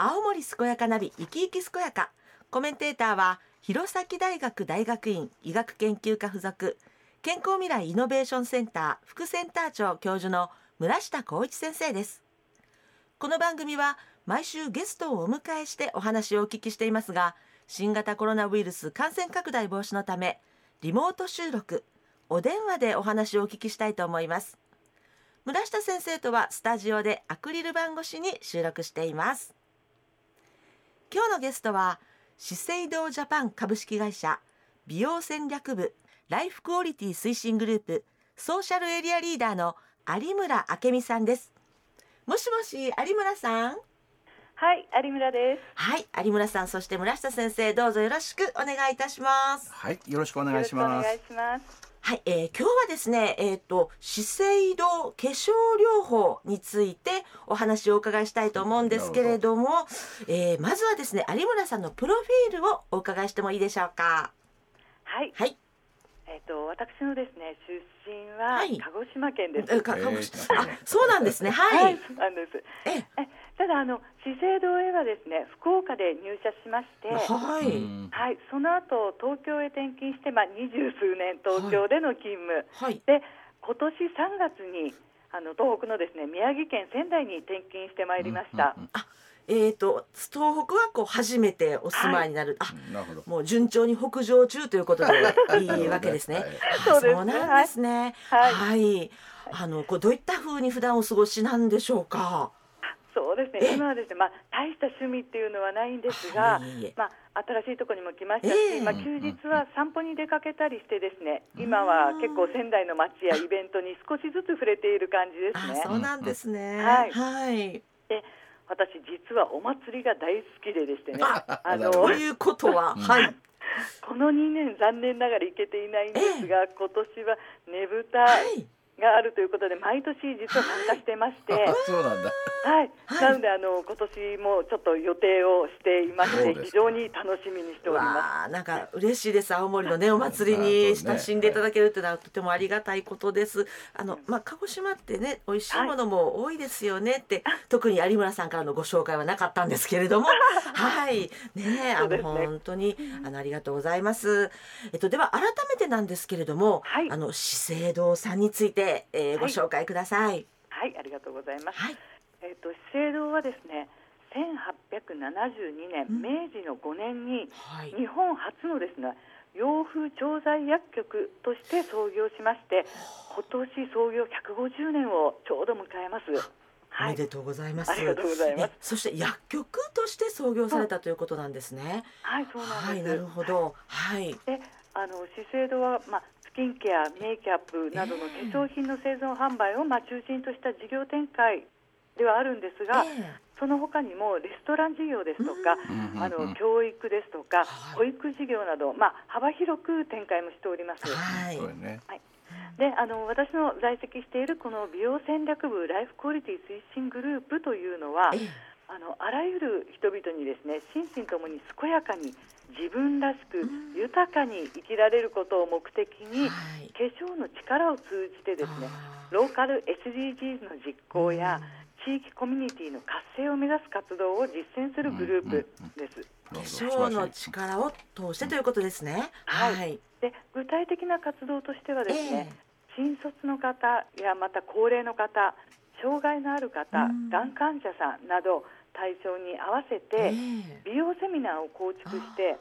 青森健やかなり生き生き健やか。コメンテーターは弘前大学大学院医学研究科附属。健康未来イノベーションセンター副センター長教授の村下光一先生です。この番組は毎週ゲストをお迎えしてお話をお聞きしていますが新型コロナウイルス感染拡大防止のためリモート収録お電話でお話をお聞きしたいと思います。村下先生とはスタジオでアクリル板越しに収録しています。今日のゲストは資生堂ジャパン株式会社美容戦略部ライフクオリティ推進グループソーシャルエリアリーダーの有村明美さんです。もしもし有村さん？はい有村です。はい有村さんそして村下先生どうぞよろしくお願いいたします。はいよろしくお願いします。お願いしますはい、えー、今日はですね、えっ、ー、と、資生堂化粧療法についてお話をお伺いしたいと思うんですけれども、えー、まずはですね、有村さんのプロフィールをお伺いしてもいいでしょうか？はい。はい。えっ、と、私のですね、出身は鹿児島県です。はい、鹿児島、あ、そうなんですね。はい。はい、そうなんです。ええただあの資生堂へはですね福岡で入社しまして、はい、はい、その後東京へ転勤してまあ二十数年東京での勤務、はい、で今年三月にあの東北のですね宮城県仙台に転勤してまいりました。うんうんうん、あえーと、東北はこう初めてお住まいになる、はい、あなるほど。もう順調に北上中ということで いいわけですね。はい、そうそうなんですね。はい、はい、あのこうどういったふうに普段お過ごしなんでしょうか？そうですね。今はですね、まあ、大した趣味っていうのはないんですが、まあ、新しいところにも来ましたし、えー、まあ、休日は散歩に出かけたりしてですね、今は結構仙台の街やイベントに少しずつ触れている感じですね。そうなんですね、はい、はい、で私実はお祭りが大好きででしてね。あのということは、はい。この2年残念ながら行けていないんですが、えー、今年はねぶた、はいがあるということで毎年実は参加してまして、はい、そうなんだ。はい。はい、なのであの今年もちょっと予定をしていまして、非常に楽しみにしております。なんか嬉しいです。青森のねお祭りに親しんでいただけるっていうのはとてもありがたいことです。あのまあ鹿児島ってね美味しいものも多いですよねって、はい、特に有村さんからのご紹介はなかったんですけれども、はいねあの、ね、本当にあのありがとうございます。えっとでは改めてなんですけれども、はい、あの資生堂さんについてえー、ご紹介ください。はい、ありがとうございます。はい、えっ、ー、と資生堂はですね、1872年、明治の5年に、日本初のですね、洋風調剤薬局として創業しまして、今年創業150年をちょうど迎えます。おめでとうございます。ありがとうございます。そして薬局として創業されたということなんですね。はい、そうなんです。はい、なるほど。はい。で、あの資生堂はまあキンケア、メイキャップなどの化粧品の製造販売をまあ中心とした事業展開ではあるんですが、その他にもレストラン事業ですとか、あの教育ですとか、保育事業など、まあ、幅広く展開もしております。はい、はい。であの私の在籍しているこの美容戦略部ライフクオリティ推進グループというのは、あのあらゆる人々にですね心身ともに健やかに自分らしく豊かに生きられることを目的に、化粧の力を通じてですねローカル SDGs の実行や、地域コミュニティの活性を目指す活動を実践するグループです。化粧の力を通してということですね。はい。で具体的な活動としてはですね、えー、新卒の方やまた高齢の方、障害のある方、がん患者さんなど対象に合わせて美容セミナーを構築して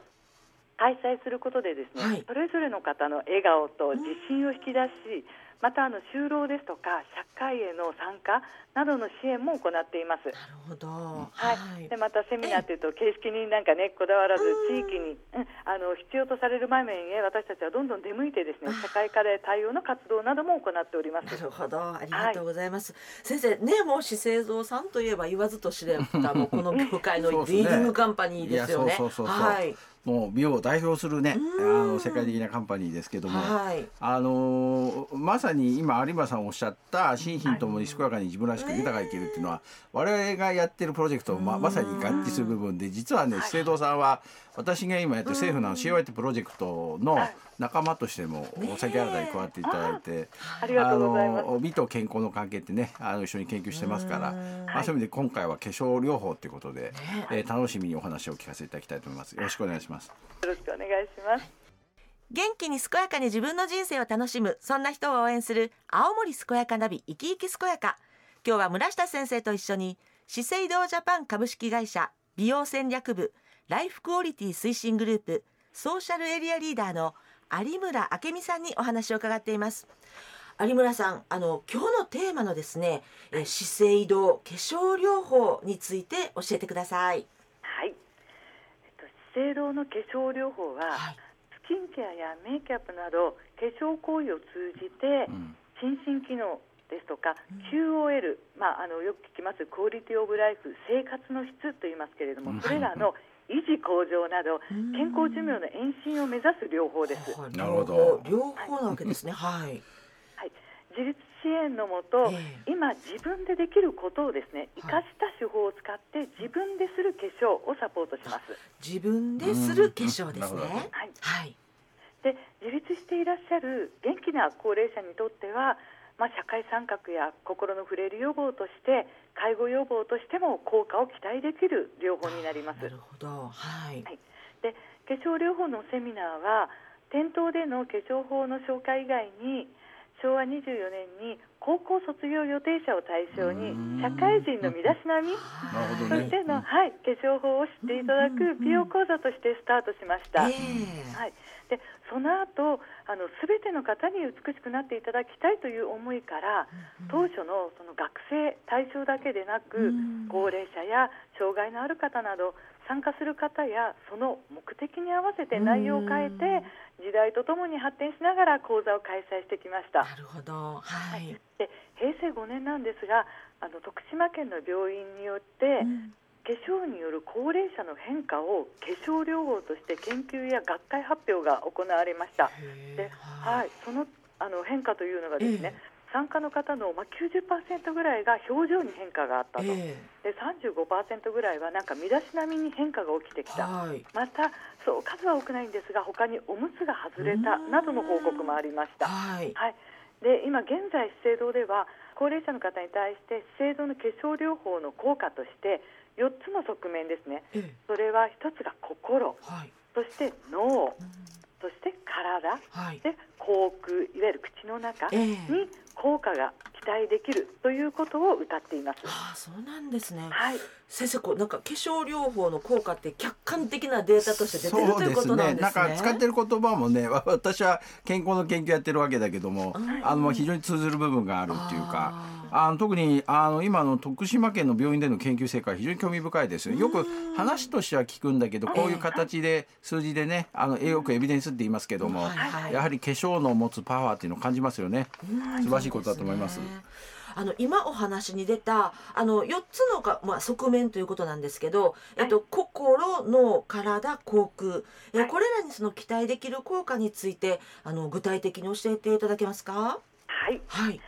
開催することでですね、はい、それぞれの方の笑顔と自信を引き出し、またあの就労ですとか社会への参加などの支援も行っています。なるほど。はい。でまたセミナーというと形式になんかねこだわらず地域に、うん、あの必要とされる場面へ私たちはどんどん出向いてですね社会課題対応の活動なども行っております。なるほど。ありがとうございます。はい、先生ねもう資生堂さんといえば言わずと知れたもうこの業界のリーディングカンパニーですよね。はい。もう美容を代表するねあうん。の世界的なカンパニーですけども、はい。あのーまさに今有馬さんおっしゃった心身ともに健やかに自分らしく豊かに生きるっていうのは我々がやってるプロジェクトとままさに合致する部分で実はね資生堂さんは私が今やってる政府の COI プロジェクトの仲間としてもお酒新たに加わっていただいて。あ。の美と健康の関係ってねあの一緒に研究してますから、まあ、そういう意味で今回は化粧療法ということで、えー楽しみにお話を聞かせていただきたいと思います。よろしくお願いしますよろしくお願いします。元気に健やかに自分の人生を楽しむそんな人を応援する青森健やかナビ生き生き健やか。今日は村下先生と一緒に資生堂ジャパン株式会社美容戦略部ライフクオリティ推進グループソーシャルエリアリーダーの有村明美さんにお話を伺っています。有村さんあの今日のテーマのですね、えー資生堂化粧療法について教えてください資生堂の化粧療法は、はい。スキンケアやメイキャップなど化粧行為を通じて、ん。心身機能ですとか、QOL、まあ、あのよく聞きますクオリティオブライフ生活の質と言いますけれども、うん。それらの維持向上などうん。健康寿命の延伸を目指す療法です。はい。なるほど。両方なわけですね。はい。はい、自立支援のもと、ええ今自分でできることをですね生かした手法を使って自分でする化粧をサポートします。自分でする化粧ですね。はい、はい。で自立していらっしゃる元気な高齢者にとっては、まあ、社会参画や心のフレイル予防として介護予防としても効果を期待できる療法になります。なるほど。はい。はいで化粧療法のセミナーは店頭での化粧法の紹介以外に昭和24年に高校卒業予定者を対象に社会人の身だしなみそしての、はい、化粧法を知っていただく美容講座としてスタートしました。ええはい、でその後あの全ての方に美しくなっていただきたいという思いから当初のその学生対象だけでなくうん。高齢者や障害のある方など参加する方やその目的に合わせて内容を変えて時代とともに発展しながら講座を開催してきましたな。るほど。はい。で平成5年なんですがあの徳島県の病院によって、うん化粧による高齢者の変化を化粧療法として研究や学会発表が行われました。へでえはい、そのあの変化というのがですね、え参加の方の、まあ、90%ぐらいが表情に変化があったと、えで35%ぐらいはなんか身だしなみに変化が起きてきえた、はい。またそう数は多くないんですが他におむつが外れたなどの報告もありました。はい。はい、で今現在資生堂では高齢者の方に対して資生堂の化粧療法の効果として4つの側面ですね。ええ。それは1つが心。はい。そして脳そして体はい。で口腔いわゆる口の中ええに効果が期待できるということを謳っています。ああ、そうなんですね。はい、先生、こうなんか化粧療法の効果って客観的なデータとして出てるということなんですね。なんか使ってる言葉もねわ 私は健康の研究やってるわけだけども、うんあの非常に通ずる部分があるっていうかああの特にあの今の徳島県の病院での研究成果は非常に興味深いですよ。よく話としては聞くんだけどこういう形で数字でねあのよくエビデンスって言いますけども、やはり化粧の持つパワーっていうのを感じますよね。うん。素晴らしいことだと思います。あの今お話に出たあの4つのか、まあ、側面ということなんですけど、えっと、心脳体口腔。え、はいこれらにその期待できる効果についてあの具体的に教えていただけますか？はい、はい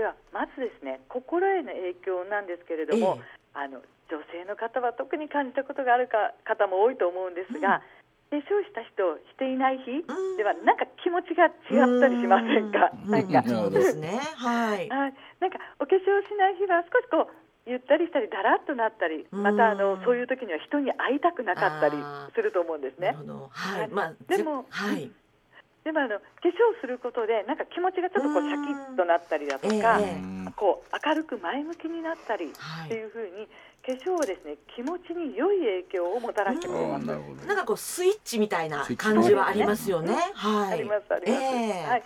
ではまずですね心への影響なんですけれども、えあの女性の方は特に感じたことがあるか方も多いと思うんですが、化粧した日としていない日うん。ではなんか気持ちが違ったりしませんか？うん。なんか、そうですね。はい。はい、なんかお化粧しない日は少しこうゆったりしたりだらっとなったりまたあのうんそういう時には人に会いたくなかったりすると思うんですね。はい。はい。まあでもぜはいでもあの化粧することでなんか気持ちがちょっとこうシャキッとなったりだとか、ええ。うんこう明るく前向きになったりはいっていうふうに化粧はですね気持ちに良い影響をもたらしてくれます。あーなるほど。なんかこうスイッチみたいな感じはありますよね。はい。ありますあります。ええ。はい。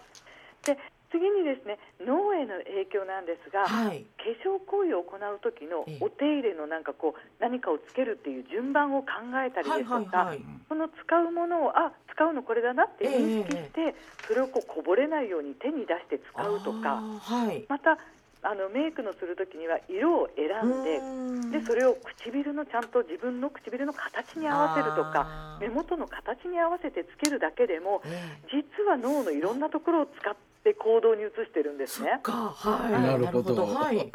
で次にですね脳への影響なんですが、はい。化粧行為を行う時のええ。お手入れのなんかこう何かをつけるっていう順番を考えたりはいですとか、はいはいその使うものをあ使うのこれだなって認識して、それをこうこぼれないように手に出して使うとか、はい。またあのメイクのする時には色を選んででそれを唇のちゃんと自分の唇の形に合わせるとか目元の形に合わせてつけるだけでも、実は脳のいろんなところを使って行動に移してるんですね。はい、なるほど。はい。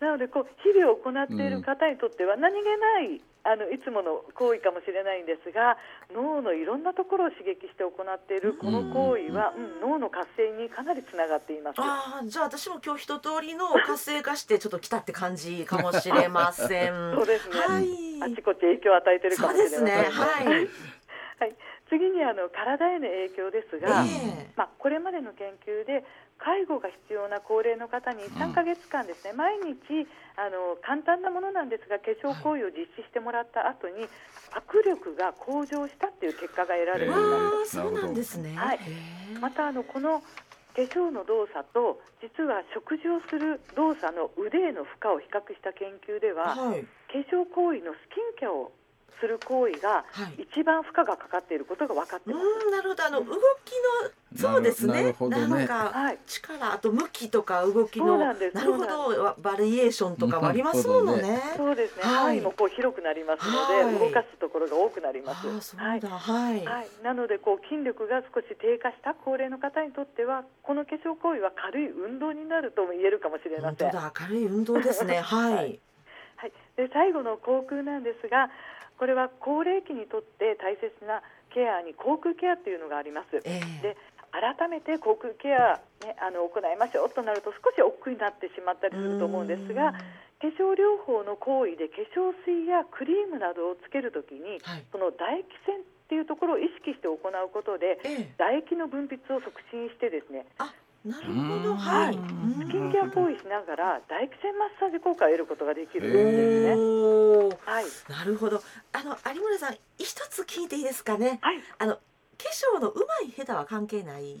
なのでこう日々行っている方にとっては何気ないあのいつもの行為かもしれないんですが脳のいろんなところを刺激して行っているこの行為は、うん、脳の活性にかなりつながっています。あじゃあ私も今日一通りの活性化してちょっと来たって感じかもしれません。そうですね、はい、あちこち影響を与えてるかもしれませんね。はいはい。次にあの体への影響ですが、えー、まあ、これまでの研究で介護が必要な高齢の方に3か月間ですね、うん、毎日あの簡単なものなんですが化粧行為を実施してもらった後に、握力が向上したっていう結果が得られています。そうなんですね、はい、またあのこの化粧の動作と実は食事をする動作の腕への負荷を比較した研究では、はい、化粧行為のスキンケアをする行為が一番負荷がかかっていることが分かってます。なるほどあの動きのそうですね。なるほどね。か力あと向きとか動きのなるほどバリエーションとかもありますものね。そうですね。範囲もこう広くなりますので動かすところが多くなります。はい。はい。なのでこう筋力が少し低下した高齢の方にとってはこの化粧行為は軽い運動になるとも言えるかもしれません。軽い運動ですね。はい。はい。で最後の口腔なんですが。これは高齢期にとって大切なケアに口腔ケアというのがあります。えー、で改めて口腔ケア、ね、あの行いましょうとなると少し億劫になってしまったりすると思うんですが化粧療法の行為で化粧水やクリームなどをつけるときに、はい、その唾液腺っていうところを意識して行うことで、えー、唾液の分泌を促進してですねなるほど、はい。スキンケア行為しながら唾液腺マッサージ効果を得ることができるんですね。はい。なるほど。あの有村さん一つ聞いていいですかね？はい。あの化粧の上手い下手は関係ない？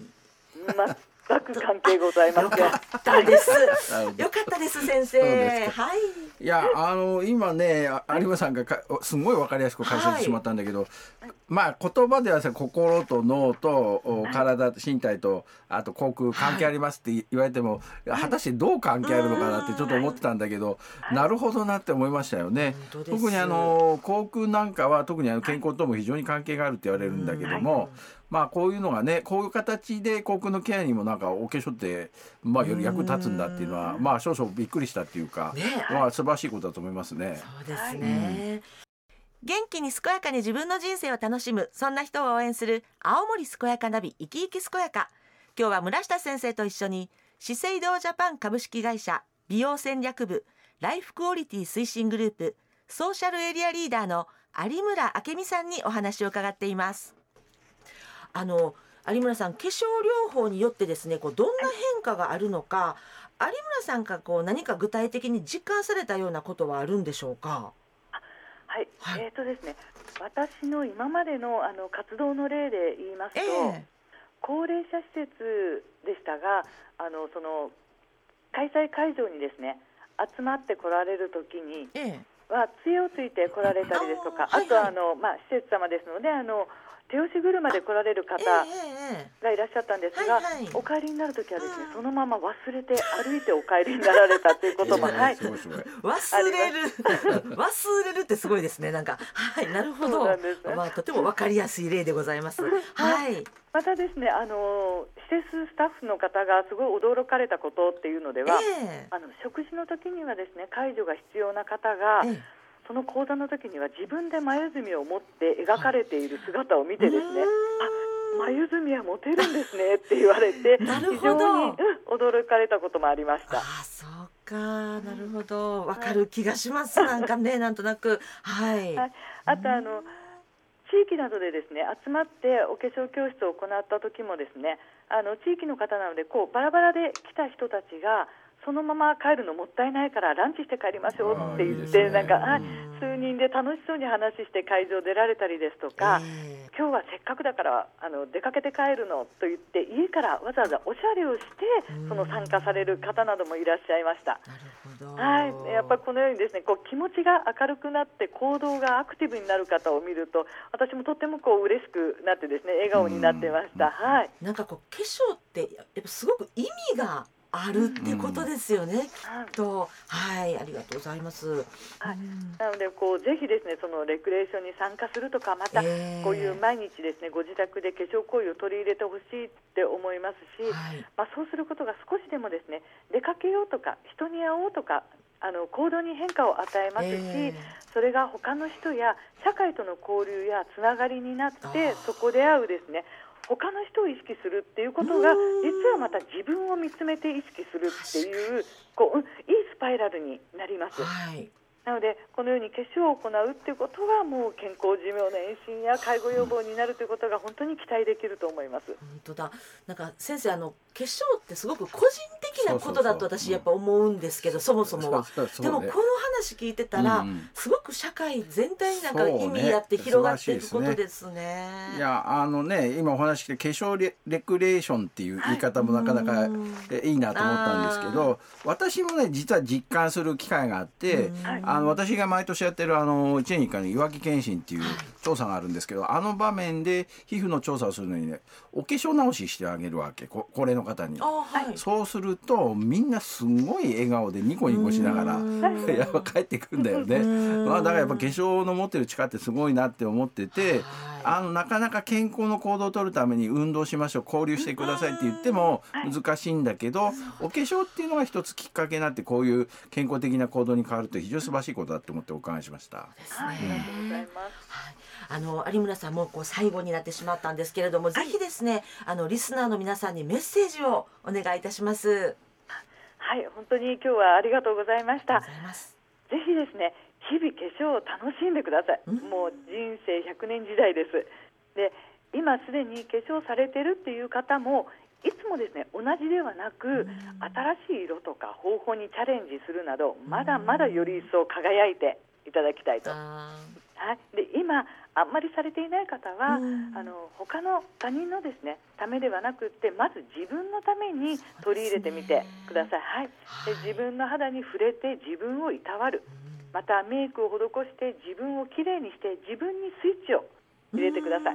ま全く関係ございません。よかったです。よかったです先生。はい。いやあの今ね有馬さんがかすごいわかりやすく解説してしまったんだけど、はい、まあ言葉ではさ心と脳と体身体とあと口腔関係ありますって言われても、はい、果たしてどう関係あるのかなってちょっと思ってたんだけど、はい、なるほどなって思いましたよね。特にあの口腔なんかは特にあの健康とも非常に関係があるって言われるんだけども。まあこういうのがねこういう形で口腔のケアにもなんかお化粧ってまあより役立つんだっていうのはまあ少々びっくりしたっていうか、ね、まあ素晴らしいことだと思いますね。そうですね、うん、元気に健やかに自分の人生を楽しむそんな人を応援する青森健やかナビ生き生き健やか今日は村下先生と一緒に資生堂ジャパン株式会社美容戦略部ライフクオリティ推進グループソーシャルエリアリーダーの有村明美さんにお話を伺っていますあの有村さん化粧療法によってですねこうどんな変化があるのか有村さんがこう何か具体的に実感されたようなことはあるんでしょうか？はい、はい、えっ、ー、とですね、私の今までのあの活動の例で言いますと、えー、高齢者施設でしたが、あのその開催会場にですね集まってこられる時に、えー、は杖をついて来られたりですとか、あとはあの、まあ施設様ですのであの手押し車で来られる方がいらっしゃったんですが、はいはい、お帰りになるときはですね、そのまま忘れて歩いてお帰りになられたということも、はい、忘れる。忘れるってすごいですね。なんか。はいなるほど。まあとてもわかりやすい例でございます。はい。またですね、あの施設スタッフの方がすごい驚かれたことっていうのでは、えー、あの食事の時にはですね介助が必要な方が、えーその講座の時には自分で眉墨を持って描かれている姿を見てですね、あ眉墨は持てるんですねって言われて 非常に、うん、驚かれたこともありました。あそうか。なるほど。わかる気がします、はい、なんかねなんとなく。はい。はい、あとあの地域などでですね集まってお化粧教室を行った時もですねあの地域の方なのでこうバラバラで来た人たちがそのまま帰るのもったいないからランチして帰りましょうって言って、なんかあ数人で楽しそうに話して会場出られたりですとか、今日はせっかくだからあの出かけて帰るのと言って家からわざわざおしゃれをしてその参加される方などもいらっしゃいました。はい、やっぱりこのようにですねこう気持ちが明るくなって行動がアクティブになる方を見ると私もとってもこう嬉しくなってですね笑顔になってました。はい。なんかこう化粧ってやっぱすごく意味があるってことですよね、きっと。はいありがとうございます、はい。うん。なのでこうぜひですねそのレクレーションに参加するとかまたえーこういう毎日ですねご自宅で化粧行為を取り入れてほしいって思いますし、はい。まあ、そうすることが少しでもですね出かけようとか人に会おうとかあの行動に変化を与えますし、えそれが他の人や社会との交流やつながりになってそこで会うですね他の人を意識するっていうことがうん実はまた自分を見つめて意識するっていうこう、うん、いいスパイラルになります。はいなのでこのように化粧を行うっていうことはもう健康寿命の延伸や介護予防になるということが本当に期待できると思います。本当だ。なんか先生あの化粧ってすごく個人的なことだと私やっぱ思うんですけどそもそもは。そうそうそうね。でもこの話聞いてたら、うんうん。すごく社会全体になんか意味やって広がっていくことですすね。いやあのね今お話して化粧レレクレーションっていう言い方もなかなかいいなと思ったんですけど私もね実は実感する機会があってうん。はいあの私が毎年やってるあの1年に1回のいわき検診っていう調査があるんですけどあの場面で皮膚の調査をするのにねお化粧直ししてあげるわけこ高齢の方にあ。はい。そうするとみんなすごい笑顔でニコニコしながらうん やっぱ帰ってくんだよね。うんまあだからやっぱ化粧の持ってる力ってすごいなって思っててはいあのなかなか健康の行動を取るために運動しましょう交流してくださいって言っても難しいんだけどお化粧っていうのが一つきっかけになってこういう健康的な行動に変わると非常に素晴らしいことだと思ってお伺いしました。ありがとうございね。ます。はい、あの有村さんもこう最後になってしまったんですけれども、ぜひですねあのリスナーの皆さんにメッセージをお願いいたします。はい、本当に今日はありがとうございましたありがとう。ございます。ぜひですね、日々化粧を楽しんでください。うん。もう人生100年時代です。で、今すでに化粧されてるっていう方もいつもですね同じではなく、新しい色とか方法にチャレンジするなどまだまだより一層輝いていただきたいと。あはい、で今あんまりされていない方は、うん。あの他の他人のですねためではなくってまず自分のために取り入れてみてください。はい、ではい。自分の肌に触れて自分をいたわるまたメイクを施して自分をきれいにして自分にスイッチを入れてください。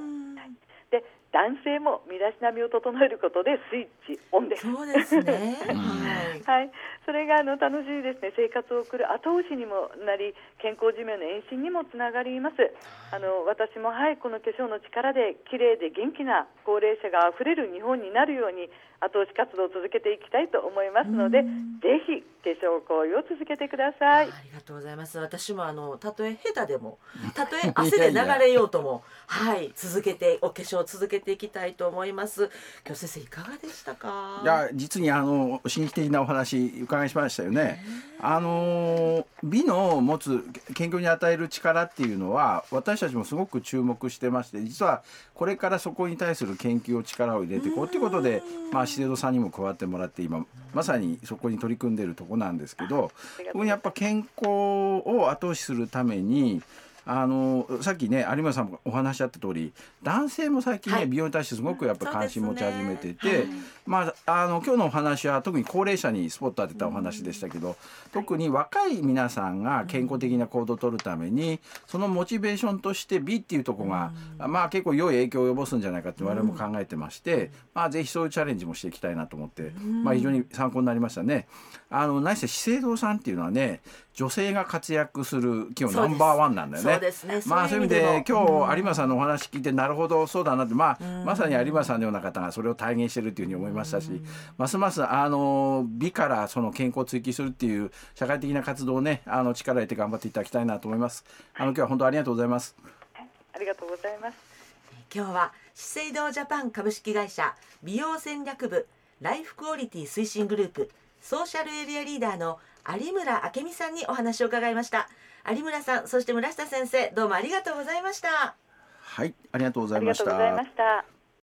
男性も身だしなみを整えることでスイッチオンです。そうですね。う んはい。はい、それがあの楽しいですね生活を送る後押しにもなり健康寿命の延伸にもつながりますあの私もはいこの化粧の力で綺麗で元気な高齢者があふれる日本になるように後押し活動を続けていきたいと思いますのでぜひ化粧行為を続けてくださいありがとうございます。私もあのたとえ下手でも、たとえ 汗で流れようとも、はい続けてお化粧を続けていきたいと思います。今日先生いかがでしたか？いや実にあの神秘的なお話伺いしましたよね。あの美の持つ健康に与える力っていうのは私たちもすごく注目してまして実はこれからそこに対する研究を力を入れていこうということで、まあ、資生堂さんにも加わってもらって今まさにそこに取り組んでいるとこなんですけどありがとう特にやっぱ健康を後押しするためにあのさっきね有馬さんもお話しあった通り男性も最近ね、はい。美容に対してすごくやっぱ関心持ち始めてて、そうですね。まああの今日のお話は特に高齢者にスポット当てたお話でしたけど、特に若い皆さんが健康的な行動を取るためにそのモチベーションとして美っていうところが、まあ結構良い影響を及ぼすんじゃないかって我々も考えてまして、まあぜひそういうチャレンジもしていきたいなと思って、まあ非常に参考になりましたね。あの何せ資生堂さんっていうのはね女性が活躍する企業ナンバーワンなんだよね。そうですね。まあそういう意味でも。今日有馬さんのお話聞いてなるほどそうだなって。まあまさに有馬さんのような方がそれを体現してるっていうふうに思いましたしますますあの美からその健康を追求するっていう社会的な活動をねあの力を入れて頑張っていただきたいなと思います。あの今日は本当ありがとうございます。ありがとうございます。今日は資生堂ジャパン株式会社美容戦略部ライフクオリティ推進グループソーシャルエリアリーダーの有村明美さんにお話を伺いました。有村さんそして村下先生どうもありがとうございました。はい、ありがとうござあいました。りがとうございま。した